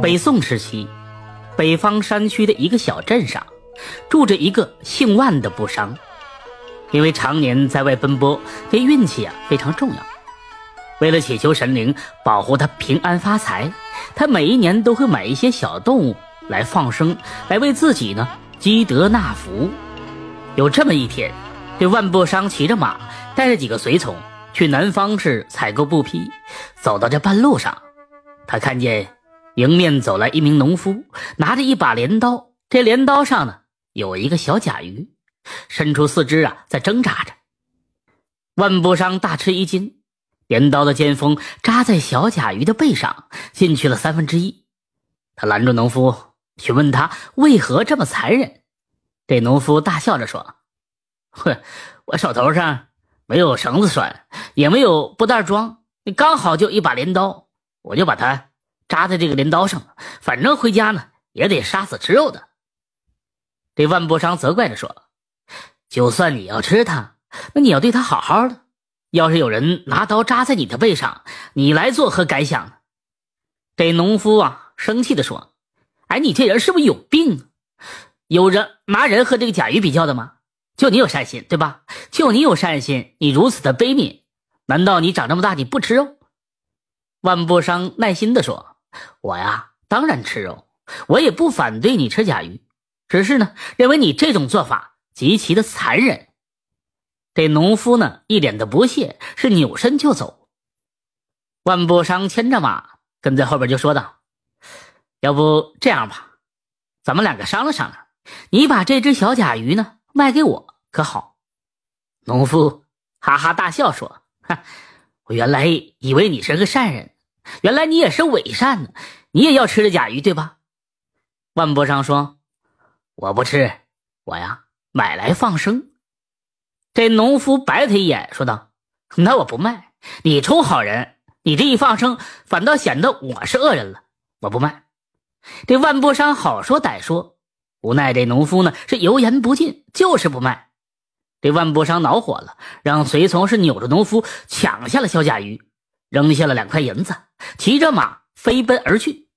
北宋时期，北方山区的一个小镇上，住着一个姓万的布商。因为常年在外奔波，这运气啊非常重要。为了祈求神灵保护他平安发财，他每一年都会买一些小动物来放生，来为自己呢积德纳福。有这么一天，这万布商骑着马，带着几个随从去南方市采购布匹。走到这半路上，他看见。迎面走来一名农夫，拿着一把镰刀。这镰刀上呢有一个小甲鱼，伸出四肢啊，在挣扎着。万步商大吃一惊，镰刀的尖锋扎在小甲鱼的背上，进去了三分之一。他拦住农夫，询问他为何这么残忍。这农夫大笑着说：“哼，我手头上没有绳子拴，也没有布袋装，刚好就一把镰刀，我就把它。”扎在这个镰刀上，反正回家呢也得杀死吃肉的。这万波商责怪着说：“就算你要吃它，那你要对它好好的。要是有人拿刀扎在你的背上，你来作何感想？”这农夫啊生气的说：“哎，你这人是不是有病？有人拿人和这个甲鱼比较的吗？就你有善心，对吧？就你有善心，你如此的悲悯，难道你长这么大你不吃肉？”万步商耐心的说。我呀，当然吃肉，我也不反对你吃甲鱼，只是呢，认为你这种做法极其的残忍。这农夫呢，一脸的不屑，是扭身就走。万步商牵着马跟在后边就说道：“要不这样吧，咱们两个商量商量，你把这只小甲鱼呢卖给我，可好？”农夫哈哈大笑说：“哈，我原来以为你是个善人。”原来你也是伪善呢，你也要吃这甲鱼对吧？万伯商说：“我不吃，我呀买来放生。”这农夫白他一眼，说道：“那我不卖，你充好人，你这一放生，反倒显得我是恶人了。我不卖。”这万伯商好说歹说，无奈这农夫呢是油盐不进，就是不卖。这万伯商恼火了，让随从是扭着农夫抢下了小甲鱼。扔下了两块银子，骑着马飞奔而去。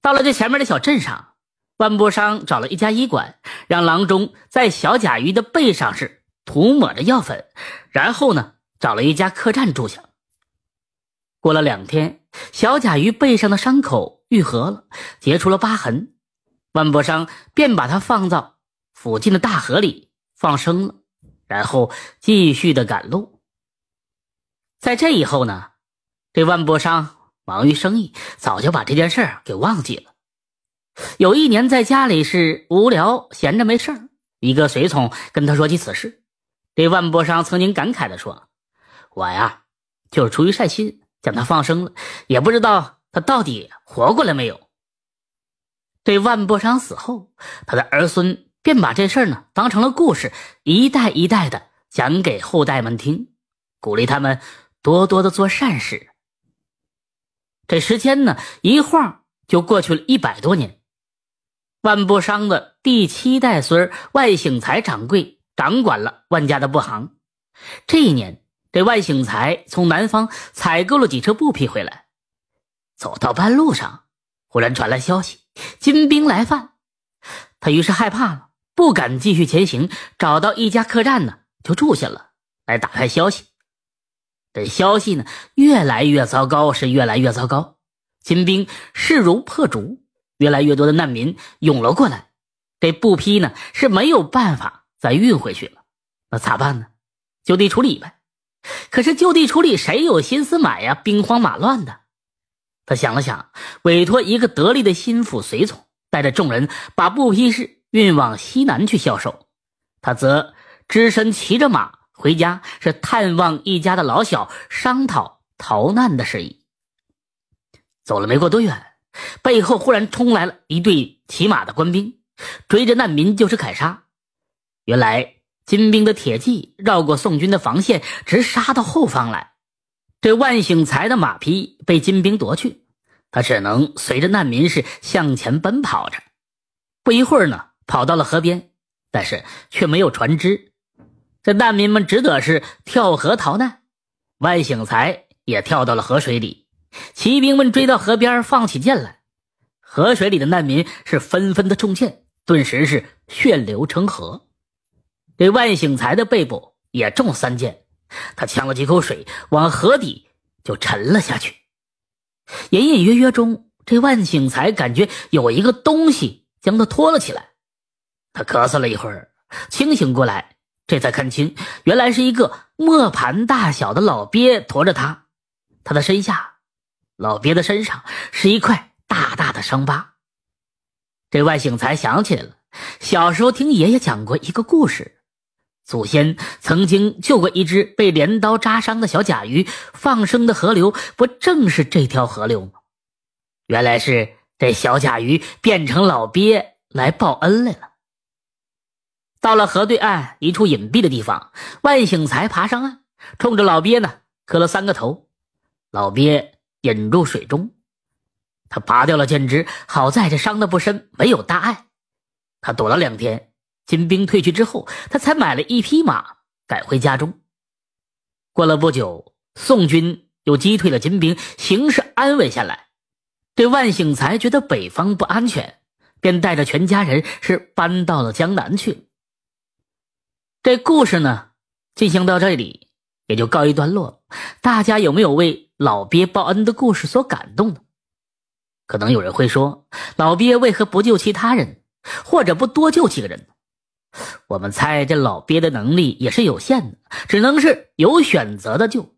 到了这前面的小镇上，万波商找了一家医馆，让郎中在小甲鱼的背上是涂抹着药粉，然后呢，找了一家客栈住下。过了两天，小甲鱼背上的伤口愈合了，结出了疤痕。万伯商便把它放到附近的大河里放生了，然后继续的赶路。在这以后呢，这万波商忙于生意，早就把这件事儿给忘记了。有一年在家里是无聊闲着没事儿，一个随从跟他说起此事，这万波商曾经感慨的说：“我呀，就是出于善心将他放生了，也不知道他到底活过来没有。”这万波商死后，他的儿孙便把这事儿呢当成了故事，一代一代的讲给后代们听，鼓励他们。多多的做善事。这时间呢，一晃就过去了一百多年。万布商的第七代孙万醒财掌柜掌管了万家的布行。这一年，这万醒财从南方采购了几车布匹回来，走到半路上，忽然传来消息，金兵来犯。他于是害怕了，不敢继续前行，找到一家客栈呢，就住下了，来打探消息。这消息呢，越来越糟糕，是越来越糟糕。金兵势如破竹，越来越多的难民涌了过来。这布匹呢是没有办法再运回去了，那咋办呢？就地处理呗。可是就地处理，谁有心思买呀？兵荒马乱的。他想了想，委托一个得力的心腹随从，带着众人把布匹是运往西南去销售。他则只身骑着马。回家是探望一家的老小，商讨逃难的事宜。走了没过多远，背后忽然冲来了一队骑马的官兵，追着难民就是砍杀。原来金兵的铁骑绕过宋军的防线，直杀到后方来。这万醒才的马匹被金兵夺去，他只能随着难民是向前奔跑着。不一会儿呢，跑到了河边，但是却没有船只。这难民们只得是跳河逃难，万醒才也跳到了河水里，骑兵们追到河边，放起箭来。河水里的难民是纷纷的中箭，顿时是血流成河。这万醒才的背部也中三箭，他呛了几口水，往河底就沉了下去。隐隐约约中，这万醒才感觉有一个东西将他拖了起来。他咳嗽了一会儿，清醒过来，这才看清，原来是一个磨盘大小的老鳖驮着他。他的身下，老鳖的身上是一块。大大的伤疤。这万醒才想起来了，小时候听爷爷讲过一个故事，祖先曾经救过一只被镰刀扎伤的小甲鱼，放生的河流不正是这条河流吗？原来是这小甲鱼变成老鳖来报恩来了。到了河对岸一处隐蔽的地方，万醒才爬上岸，冲着老鳖呢磕了三个头，老鳖引入水中。他拔掉了箭枝，好在这伤的不深，没有大碍。他躲了两天，金兵退去之后，他才买了一匹马，赶回家中。过了不久，宋军又击退了金兵，形势安稳下来。这万醒才觉得北方不安全，便带着全家人是搬到了江南去。这故事呢，进行到这里也就告一段落。大家有没有为老鳖报恩的故事所感动呢？可能有人会说，老鳖为何不救其他人，或者不多救几个人呢？我们猜这老鳖的能力也是有限的，只能是有选择的救。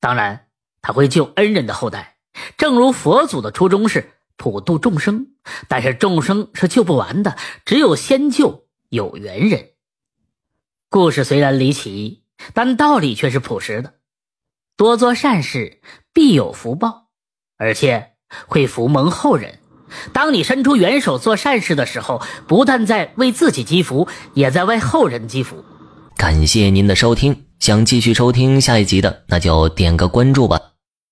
当然，他会救恩人的后代，正如佛祖的初衷是普度众生。但是众生是救不完的，只有先救有缘人。故事虽然离奇，但道理却是朴实的。多做善事，必有福报，而且。会福蒙后人。当你伸出援手做善事的时候，不但在为自己积福，也在为后人积福。感谢您的收听，想继续收听下一集的，那就点个关注吧。